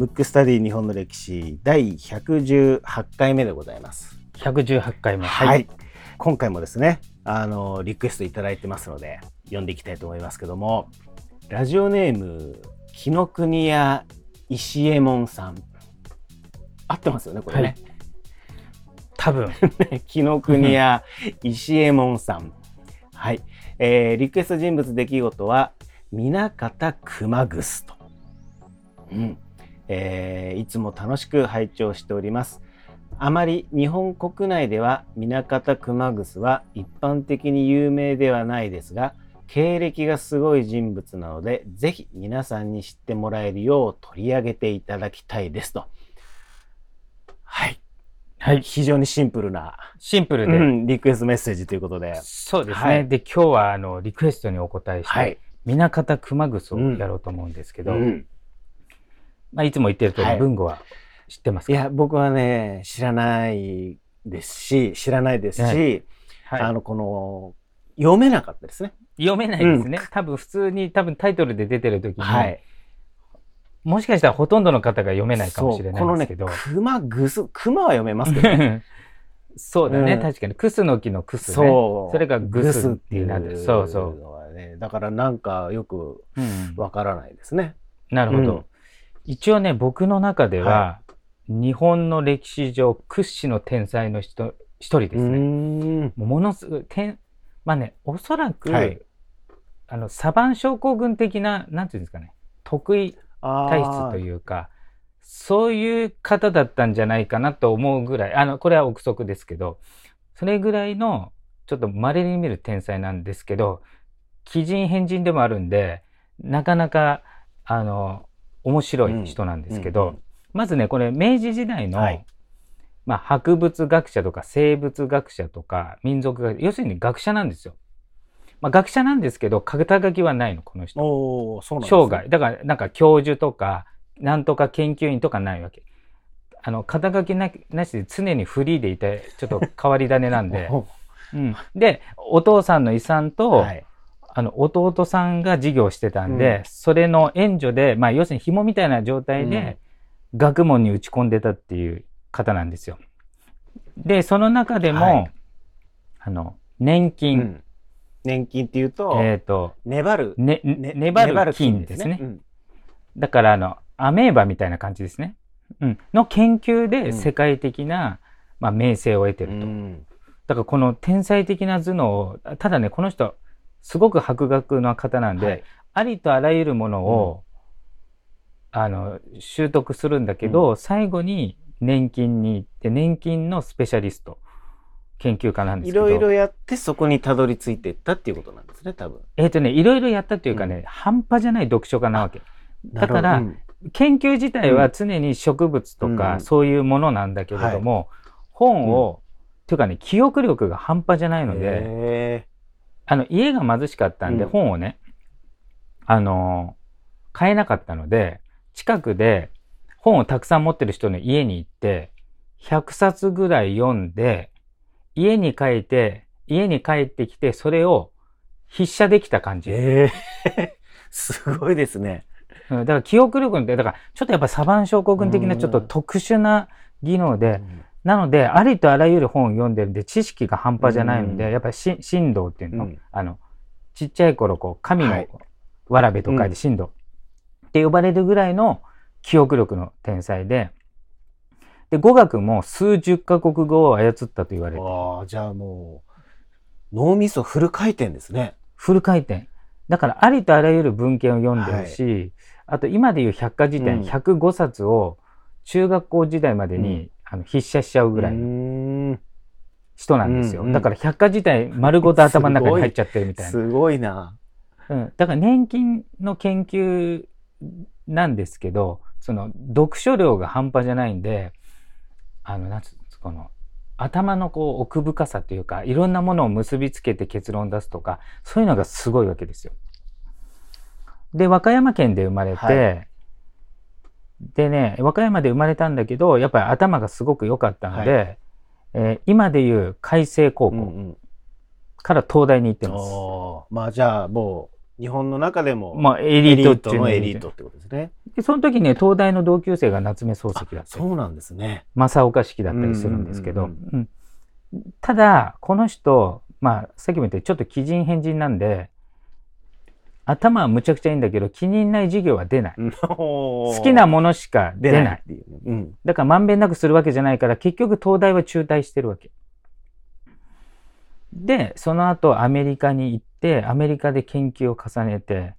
ムックスタディ日本の歴史第118回目でございます。118回目。はい、今回もですね、あのリクエストいただいてますので読んでいきたいと思いますけども、ラジオネーム紀ノ国屋石右衛門さん、合ってますよねこれね。多分。紀ノ国屋石右衛門さん。はい、えーリクエスト人物出来事は南方熊楠と。うん。えーいつも楽しく拝聴しております。あまり日本国内では南方熊楠は一般的に有名ではないですが、経歴がすごい人物なので、ぜひ皆さんに知ってもらえるよう取り上げていただきたいですと。はい。はい。非常にシンプルな、シンプルで。うん、リクエストメッセージということで。そうですね。はいで、今日はあのリクエストにお答えして、はい。南方熊楠をやろうと思うんですけど、うんまあ、いつも言ってる通り、はい文吾は知ってますか？いや、僕はね、知らないですし、知らないですし、はいはいあの、この、読めなかったですね。読めないですね。多分普通に多分タイトルで出てる時に、はい。もしかしたらほとんどの方が読めないかもしれないんですけど。そうこのね、熊ぐす、熊は読めますけど、ね、そうだね、うん確かに。クスの木のクスね。そう。それがグスっていうなグスそうそうねだからなんかよくうんわからないですね。なるほど。うん一応ね、僕の中では、は日本の歴史上屈指の天才の人一人ですね。ん。ものすごい、天まあね、おそらく、はいあの、サバン症候群的な、なんていうんですかね、得意体質とう。いうか、そういう方だったんじゃないかなと思うぐらい、あの、これは憶測ですけど、それぐらいの、ちょっと稀に見る天才なんですけど、奇人変人でもあるんで、なかなか、あの、面白い人なんですけど、うんうんまずね、これ、明治時代の、はいまあ、博物学者とか生物学者とか民族学要するに学者なんですよ。まあ、学者なんですけど、肩書きはないの、この人。おお、そうなんですね生涯。だから、なんか教授とか、なんとか研究員とかないわけ。あの、肩書きななしで常にフリーでいて、ちょっと変わり種なんで。おうん、で、お父さんの遺産と、はい。あの、弟さんが事業してたんで、うんそれの援助で、まあ、要するに紐みたいな状態で、学問に打ち込んでたっていう方なんですよ。で、その中でも、はいあの、年う金、ん年金っていうと、えっ、と、粘る。ね、ね粘る菌ですね。うんだから、あの、アメーバみたいな感じですね。うん。の研究うんで世界的な、まあ、名声を得てると。うんだから、この天才的な頭脳を、ただね、この人、すごく博学な方なんで、はい。ありとあらゆるものを、あの、習得するんだけど、最後に年金に行って、年金のスペシャリスト、研究家なんですけど。いろいろやってそこにたどり着いていったっていうことなんですね、多分。えっ、とね、いろいろやったというかね、うん。半端じゃない読書家なわけ。だから研究自体は常に植物とか、うん。そういうものなんだけれども、本を、というかね、記憶力が半端じゃないので、へあの、家が貧しかったんで、うん本をね、あのー買えなかったので、近くで本をたくさん持ってる人の家に行って、100冊ぐらい読んで、家に帰って、家に帰ってきて、それを筆写できた感じ。ーへー すごいですね。うんだから記憶力って、だからちょっとやっぱサバン症候群的なうんちょっと特殊な技能で、なので、ありとあらゆる本を読んでるんで、知識が半端じゃないので、うんやっぱりし神道っていうの、うんあの、ちっちゃい頃、こう、神のはいわらべと書いて神道って呼ばれるぐらいの記憶力の天才で、で、語学も数十カ国語を操ったと言われてる。ああ、じゃあもう、脳みそフル回転ですね。フル回転。だから、ありとあらゆる文献を読んでるし、あと今でいう百科事典うん105冊を中学校時代までに、うんあの筆写しちゃうぐらいの人なんですよ。うんうんだから百科事典丸ごと頭の中に入っちゃってるみたいな。すごいな。うん、だから年金の研究なんですけど、その読書量が半端じゃないんで、あの、なんつこの、頭のこう奥深さというか、いろんなものを結びつけて結論出すとか、そういうのがすごいわけですよ。で、和歌山県で生まれて、はでね、和歌山で生まれたんだけど、やっぱり頭がすごく良かったので、はえー今でいう海星高校うんうん。から東大に行ってます。おー。まあじゃあもう日本の中でも、まあ、エエリートのエリート。ってことですね。でその時ね、東大の同級生が夏目漱石だったり、そうなんですね。正岡式だったりするんですけど、うんうんただ、この人、まあ、さっきも言ったようにちょっと奇人変人なんで、頭はむちゃくちゃいいんだけど、気に入んない授業は出ない。好好きなものしか出ない。うん。だからまんべんなくするわけじゃないから、結局東大は中退してるわけ。で、その後アメリカに行って、アメリカで研究を重ねて、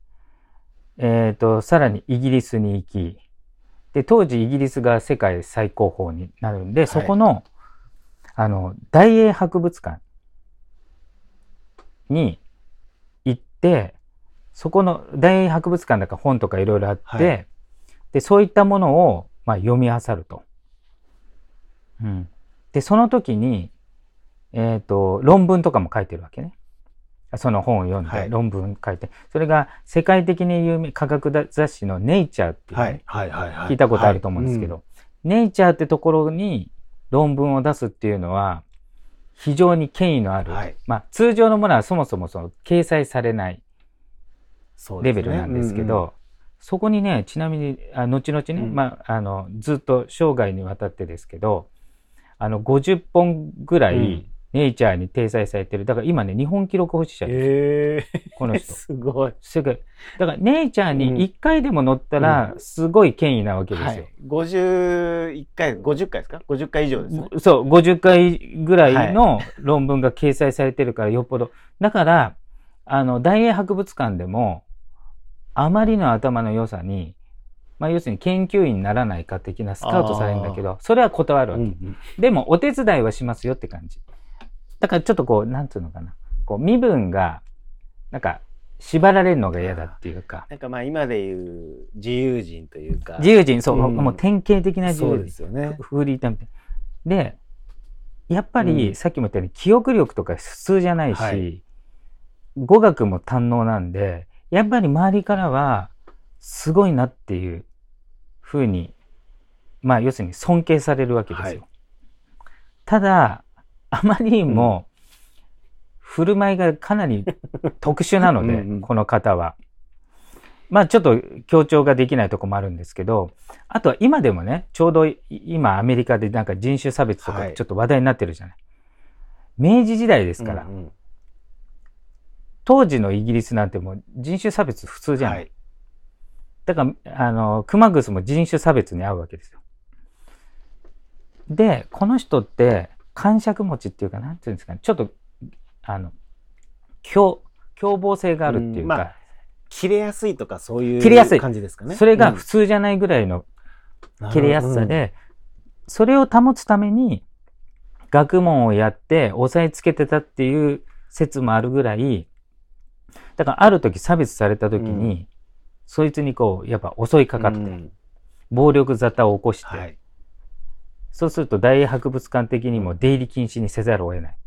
えっ、と、さらにイギリスに行き、で、当時イギリスが世界最高峰になるんで、いそこの、あの、大英博物館に行って、そこの大英博物館だから本とかいろいろあって、はいで、そういったものを、まあ、読み漁ると。うん。で、その時に、えっ、と、論文とかも書いてるわけね。その本を読んで、はい論文書いて。それが世界的に有名、科学雑誌のネイチャーっていうね、はい。はい。はい。はい。聞いたことあると思うんですけど、はい。ネイチャーってところに論文を出すっていうのは、非常に権威のある、はいまあ通常のものはそもそもその掲載されないレベルなんですけど、、そこにね、ちなみに、あ後々ね、うんまあ、あの、ずっと生涯にわたってですけど、あの、50本ぐらい、うんネイチャーに掲載されてる。だから今ね、日本記録保持者です。ええこの人。すごい。世界だから、ネイチャーに1回でも載ったら、すごい権威なわけですよ。はい。51回、50回ですか ?50 回以上ですね。そう、50回ぐらいの論文が掲載されてるからよっぽど。だから、あの、大英博物館でも、あまりの頭の良さに、まあ、要するに研究員にならないか的なスカウトされるんだけど、それは断るわけ。うんでも、お手伝いはしますよって感じ。だからちょっとこう、なんつうのかな。こう、身分が、なんか、縛られるのが嫌だっていうか。なんかまあ今で言う自由人というか。自由人、そう、うんもう典型的な自そうで由人。すよね。フーリータイムで、やっぱり、うんさっきも言ったように記憶力とか普通じゃないし、はい語学も堪能なんで、やっぱり周りからは、すごいなっていうふうに、まあ要するに尊敬されるわけですよ。はいただ、あまりにも、振る舞いがかなり 特殊なので、うんうんこの方は。まあちょっと強調ができないとこもあるんですけど、あとは今でもね、ちょうどい今アメリカでなんか人種差別とはいかちょっと話題になってるじゃない。明治時代ですから、うんうん当時のイギリスなんてもう人種差別普通じゃない。はい。だから、あの、熊楠も人種差別に合うわけですよ。で、この人って、感触持ちっていうか、なんていうんですかね、ちょっと、あの、凶、凶暴性があるっていうか、うんまあ切れやすいとかそういう切れやすい感じですかね。それが普通じゃないぐらいの切れやすさで、それを保つために、学問をやって押さえつけてたっていう説もあるぐらい、だからある時差別された時に、うそいつにこう、やっぱ襲いかかって、うん暴力沙汰を起こして、はい。そうすると大英博物館的にも出入り禁止にせざるを得ない。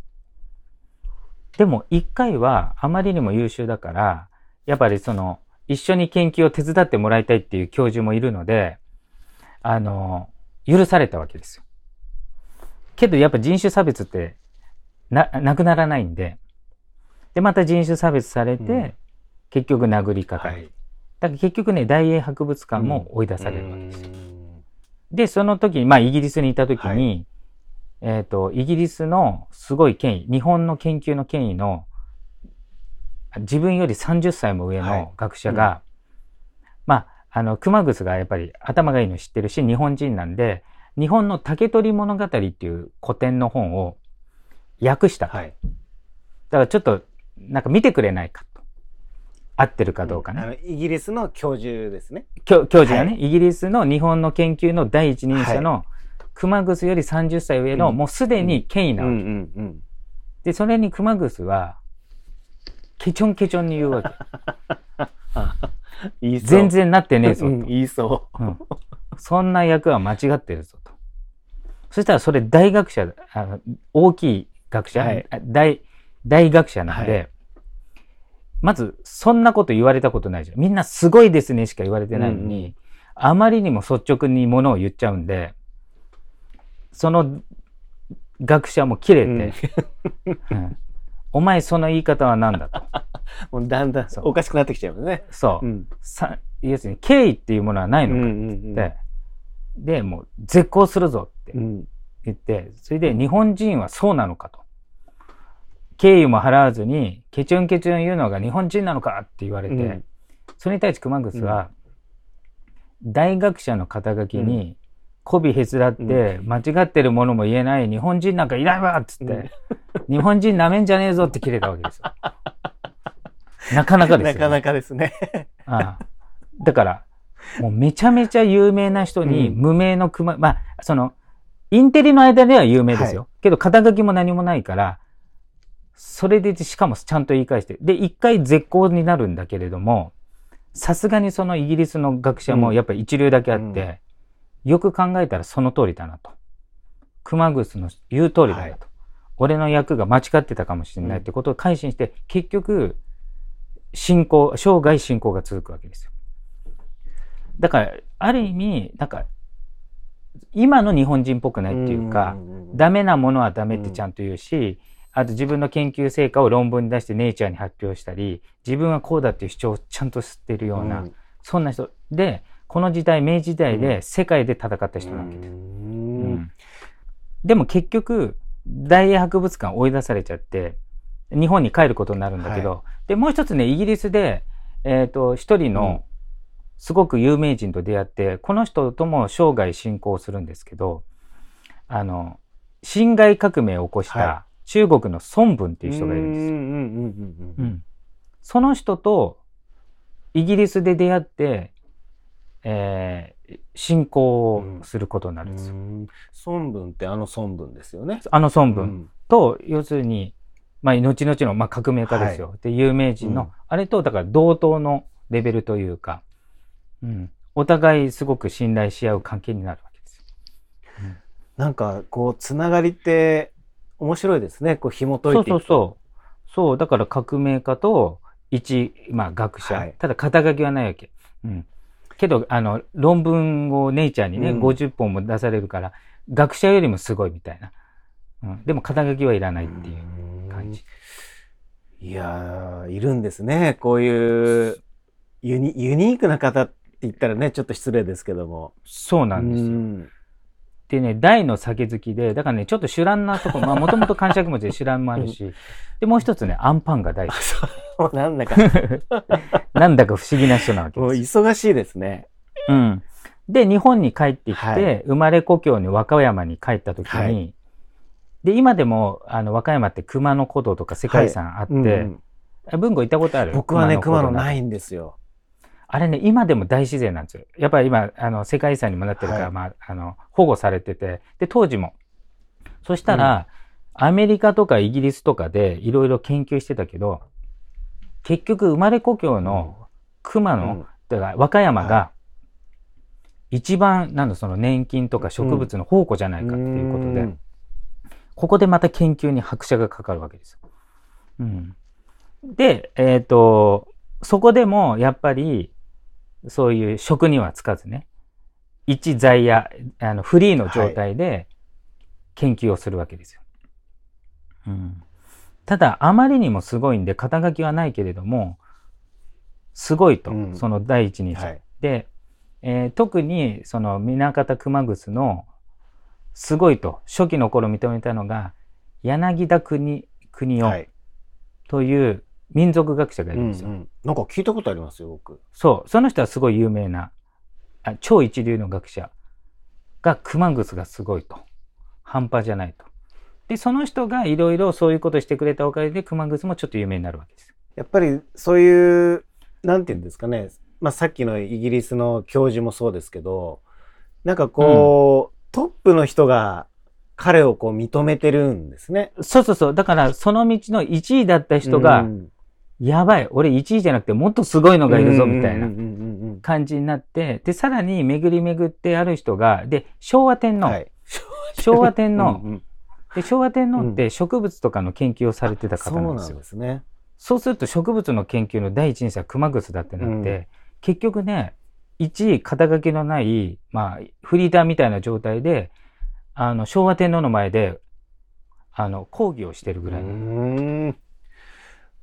でも一回はあまりにも優秀だから、やっぱりその、一緒に研究を手伝ってもらいたいっていう教授もいるので、あの、許されたわけですよ。けどやっぱ人種差別ってな、なくならないんで、で、また人種差別されて、うん結局殴りかかる。はい。だから結局ね、大英博物館も追い出されるわけです。うんで、その時に、まあ、イギリスにいた時に、えっ、と、イギリスのすごい権威、日本の研究の権威の、自分より30歳も上はいの学者が、まあ、あの、熊楠がやっぱり頭がいいの知ってるし、日本人なんで、日本の竹取物語っていう古典の本を訳したと。はい。だからちょっと、なんか見てくれないかと。合ってるかどうかね。あのイギリスの教授ですね。教教授がね、はイギリスの日本の研究の第一人者の熊楠より30歳上の、うんもうすでに権威うなんわけ、うんうん。で、それに熊楠は、ケチョンケチョンに言うわけ。言いそう全然なってねえぞと、うん言いそうんそんな役は間違ってるぞと。そしたらそれ大学者、あの大きい学者、はいあ大、大学者なんで、はいまず、そんなこと言われたことないじゃん。みんなすごいですねしか言われてないのに、うんうあまりにも率直にものを言っちゃうんで、その学者も切れう。て、うんお前その言い方は何だと。もうだんだんそうおかしくなってきちゃうよね。そうう。ん。さ要するに敬意っていうものはないのかうんうんって、で、もう絶交するぞってうん。うん。言って、それで日本人はそうなのかと。敬意も払わずに、ケチュンケチュン言うのが日本人なのかって言われて、うん。それに対して熊楠は、大学者の肩書きに、媚びへつらって、間違ってるものも言えない日本人なんかいないわっつって、日本人なめんじゃねえぞって切れたわけですよ。なかなかですよ、なかなかですね。ああ。だから、もうめちゃめちゃ有名な人にうん。無名の熊、まあ、その、インテリの間では有名ですよ。けど肩書きも何もないから、それでしかもちゃんと言い返して。で、一回絶好になるんだけれども、さすがにそのイギリスの学者もやっぱり一流だけあって、よく考えたらその通りだなと。熊楠の言う通りだなと。はい俺の役が間違ってたかもしれないってことを改心して、結局、信仰、生涯信仰が続くわけですよ。だから、ある意味、なんか、今の日本人っぽくないっていうか、んダメなものはダメってちゃんと言うし、あと自分の研究成果を論文に出してネイチャーに発表したり、自分はこうだっていう主張をちゃんと知っているような、ん。そんな人で、この時代、明治時代で世界で戦った人なわけです。ううん。ん。でも結局、大英博物館追い出されちゃって、日本に帰ることになるんだけど、で、もう一つね、イギリスで、えっ、と、一人うん。の、すごく有名人と出会って、この人とも生涯信仰するんですけど、あの、辛亥革命を起こしはた中国の孫文っていう人がいるんですよ。その人とイギリスで出会って、えー信仰をすることになるんですよ。うん孫文ってあの孫文ですよね。あの孫文うんと、要するに、まあ、後々の、まあ、革命家ですよ。で、有名人の、うんあれと、だから同等のレベルというか、うん。お互いすごく信頼し合う関係になるわけですよ。なんかこうつながりって面白いですね。こう紐解そいうていくと。そうそう。そう、だから革命家と一、まあ学者。はいただ肩書きはないわけ。うん。けど、あの、論文をネイチャーにね、うん50本も出されるから、学者よりもすごいみたいな。うん。でも肩書きはいらないっていう感じ。いやーいるんですね。こういうユニユニークな方って言ったらねちょっと失礼ですけども。そうなんですよ。うんでね、大の酒好きで、だからね、ちょっと酒乱なとこ、まあもともと感触持ちで酒乱もあるし、で、もう一つね、アンパンが大好あそうなんだかき。なんだか不思議な人なわけもうですよ。忙しいですね。うん。で、日本に帰ってきて、はい生まれ故郷に和歌山に帰った時に、はいで、今でも、あの、和歌山って熊野古道とか世界遺産あって、うんうん文庫行ったことある？僕はね熊野ないんですよ。あれね、今でも大自然なんですよ。やっぱり今、あの、世界遺産にもなってるから、はいまあ、あの、保護されてて、で、当時も。そしたら、アメリカとかイギリスとかでいろいろ研究してたけど、結局生まれ故郷の熊野、うんだから和歌山はが、一番、なんだ、その年金とか植物の宝庫じゃないかっていうことで、うんここでまた研究に拍車がかかるわけですよ。うん。で、えっ、と、そこでもやっぱり、そういう職にはつかずね、一在野、あの、フリーの状態で研究をするわけですよ。うん。ただ、あまりにもすごいんで、肩書きはないけれども、すごいと、うんその第一人者。はいで、えー特にその南方熊楠のすごいと初期の頃認めたのが柳田国国夫はい。という民族学者がいるんですよ。うんうんなんか聞いたことありますよ僕。そう、その人はすごい有名なあ超一流の学者が熊楠がすごいと。半端じゃないと。で、その人がいろいろそういうことをしてくれたおかげで熊楠もちょっと有名になるわけです。やっぱりそういうなんていうんですかね。まあさっきのイギリスの教授もそうですけど、なんかこう、トップの人が彼をこう認めてるんですね。そうそうそう。だからその道の1位だった人が、うんやばい、俺1位じゃなくてもっとすごいのがいるぞみたいな。感じになって、で、さらに巡り巡ってある人が、で、昭和天皇、はい。昭和天皇、うんうん。で、昭和天皇って植物とかの研究をされてた方なんですよ。ですね。そうすると植物の研究の第一人者は熊楠だってなって、うん。結局ね、1位肩書きのない、まあ、フリーターみたいな状態で、あの、昭和天皇の前で、あの、講義をしてるぐらい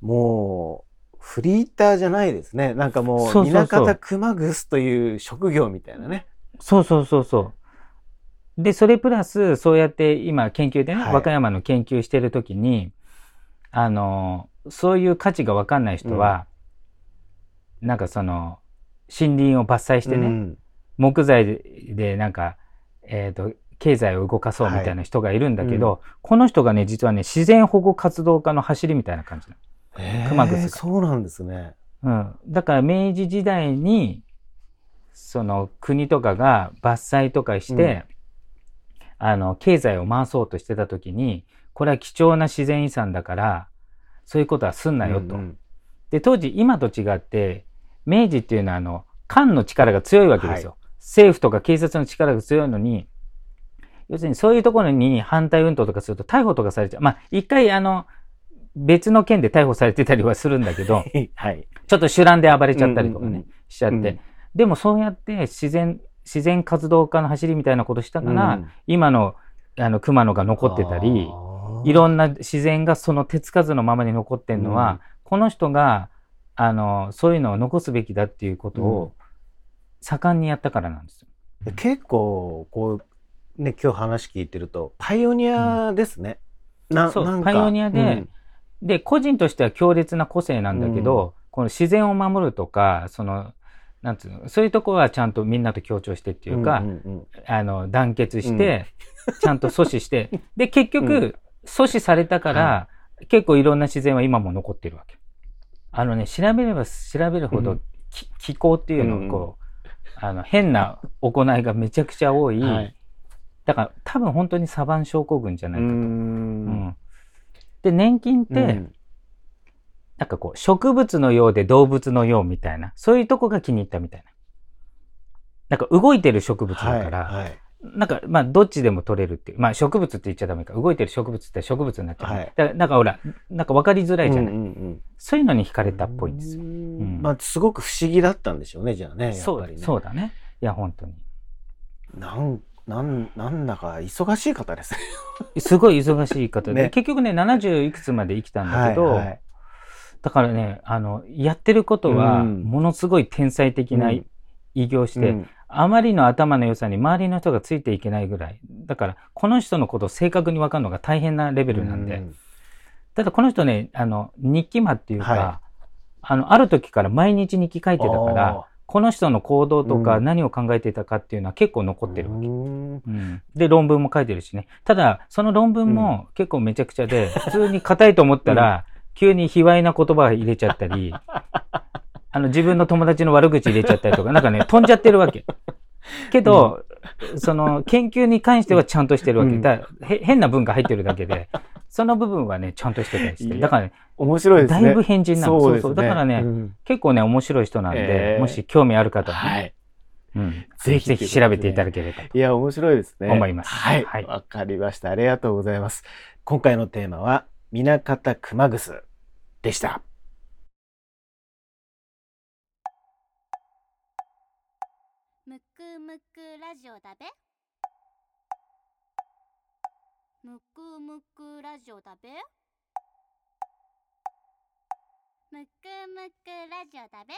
もうフリーターじゃないですね。なんかもう、そうそうそう。熊楠という職業みたいなね。そうそうそうそう。で、それプラス、そうやって今研究でね、はい。和歌山の研究してるときに、あの、そういう価値がわかんない人は、なんかその、森林を伐採してね、うん。木材ででなんか、えっ、と、経済を動かそうみたいな人がいるんだけど、この人がね、実はね、自然保護活動家の走りみたいな感じなへー熊楠がそうなんですね。の。うん。だから明治時代に、その国とかが伐採とかして、あの、経済を回そうとしてた時に、これは貴重な自然遺産だから、そういうことはすんなよと。うんうんで、当時、今と違って、明治っていうのは、あの、官の力が強いわけですよ。政府とか警察の力が強いのに、要するにそういうところに反対運動とかすると逮捕とかされちゃう。まあ、一回、あの、別の件で逮捕されてたりはするんだけど、はい。ちょっと酒乱で暴れちゃったりとかね、うんうんうん。しちゃって。うん。でもそうやって自然、自然活動家の走りみたいなことしたから、うん。今の、あの、熊野が残ってたり、いろんな自然がその手つかずのままに残ってるのは、この人が、あの、そういうのを残すべきだっていうことを盛んにやったからなんですよ。で結構、こう、ね、今日話聞いてると、パイオニアですね。なそうなんか。パイオニアでうんで、個人としては強烈な個性なんだけど、この自然を守るとか、その、なんつうの、そういうところはちゃんとみんなと協調してっていうか、んんあの、団結して、ちゃんと阻止して、で、結局、うん。阻止されたから、結構いろんな自然は今も残ってるわけ。あのね、調べれば調べるほど、気候っていうのをこう、あの、変な行いがめちゃくちゃ多い。はい。だから多分本当にサバン症候群じゃうないかと。うん。んで、年金って、うんなんかこう、植物のようで動物のようみたいな、そういうとこが気に入ったみたいな。なんか動いてる植物だから、はいはいなんか、まあ、どっちでも取れるっていう。まあ、植物って言っちゃダメか。動いてる植物って植物になっちゃうね、はいだからなんかほら、なんか分かりづらいじゃない。うんうんうんそういうのに惹かれたっぽいんですよ。うんまあ、すごく不思議だったんでしょうね、じゃあね。やっそうだぱりね。そうだね。いや、本当に。なん、なん、なんだか忙しい方です。ね。すごい忙しい方で、ね。結局ね、70いくつまで生きたんだけど、はいはい。だからね、あの、やってることは、うん。ものすごい天才的なうん。偉業して、うん。あまりの頭の良さに周りの人がついていけないぐらい。だから、この人のことを正確に分かるのが大変なレベルなんで。うん。ただこの人ね、あの、日記魔っていうか、はあの、ある時から毎日日記書いてたからあ、この人の行動とかうん何を考えていたかっていうのは結構残ってるわけ。うんうんで、論文も書いてるしね。ただ、その論文も結構めちゃくちゃで、普通に硬いと思ったら、急に卑猥な言葉入れちゃったり、あの、自分の友達の悪口入れちゃったりとか、なんかね、飛んじゃってるわけ。けど、その、研究に関してはちゃんとしてるわけ。うんだ変な文が入ってるだけで、その部分はね、ちゃんとしてたりして。だからね、面白いですね。だいぶ変人なの。そうですそう。だからね、うん結構ね、面白い人なんで、えーもし興味ある方はね、はい。うん、ぜひぜひ調べていただければと。いや、面白いですね。思いますはい。はいわ、かりました。ありがとうございます。今回のテーマは、南方熊楠でした。むくむくラジオだべむくむくラジオだべむくむくラジオだべ。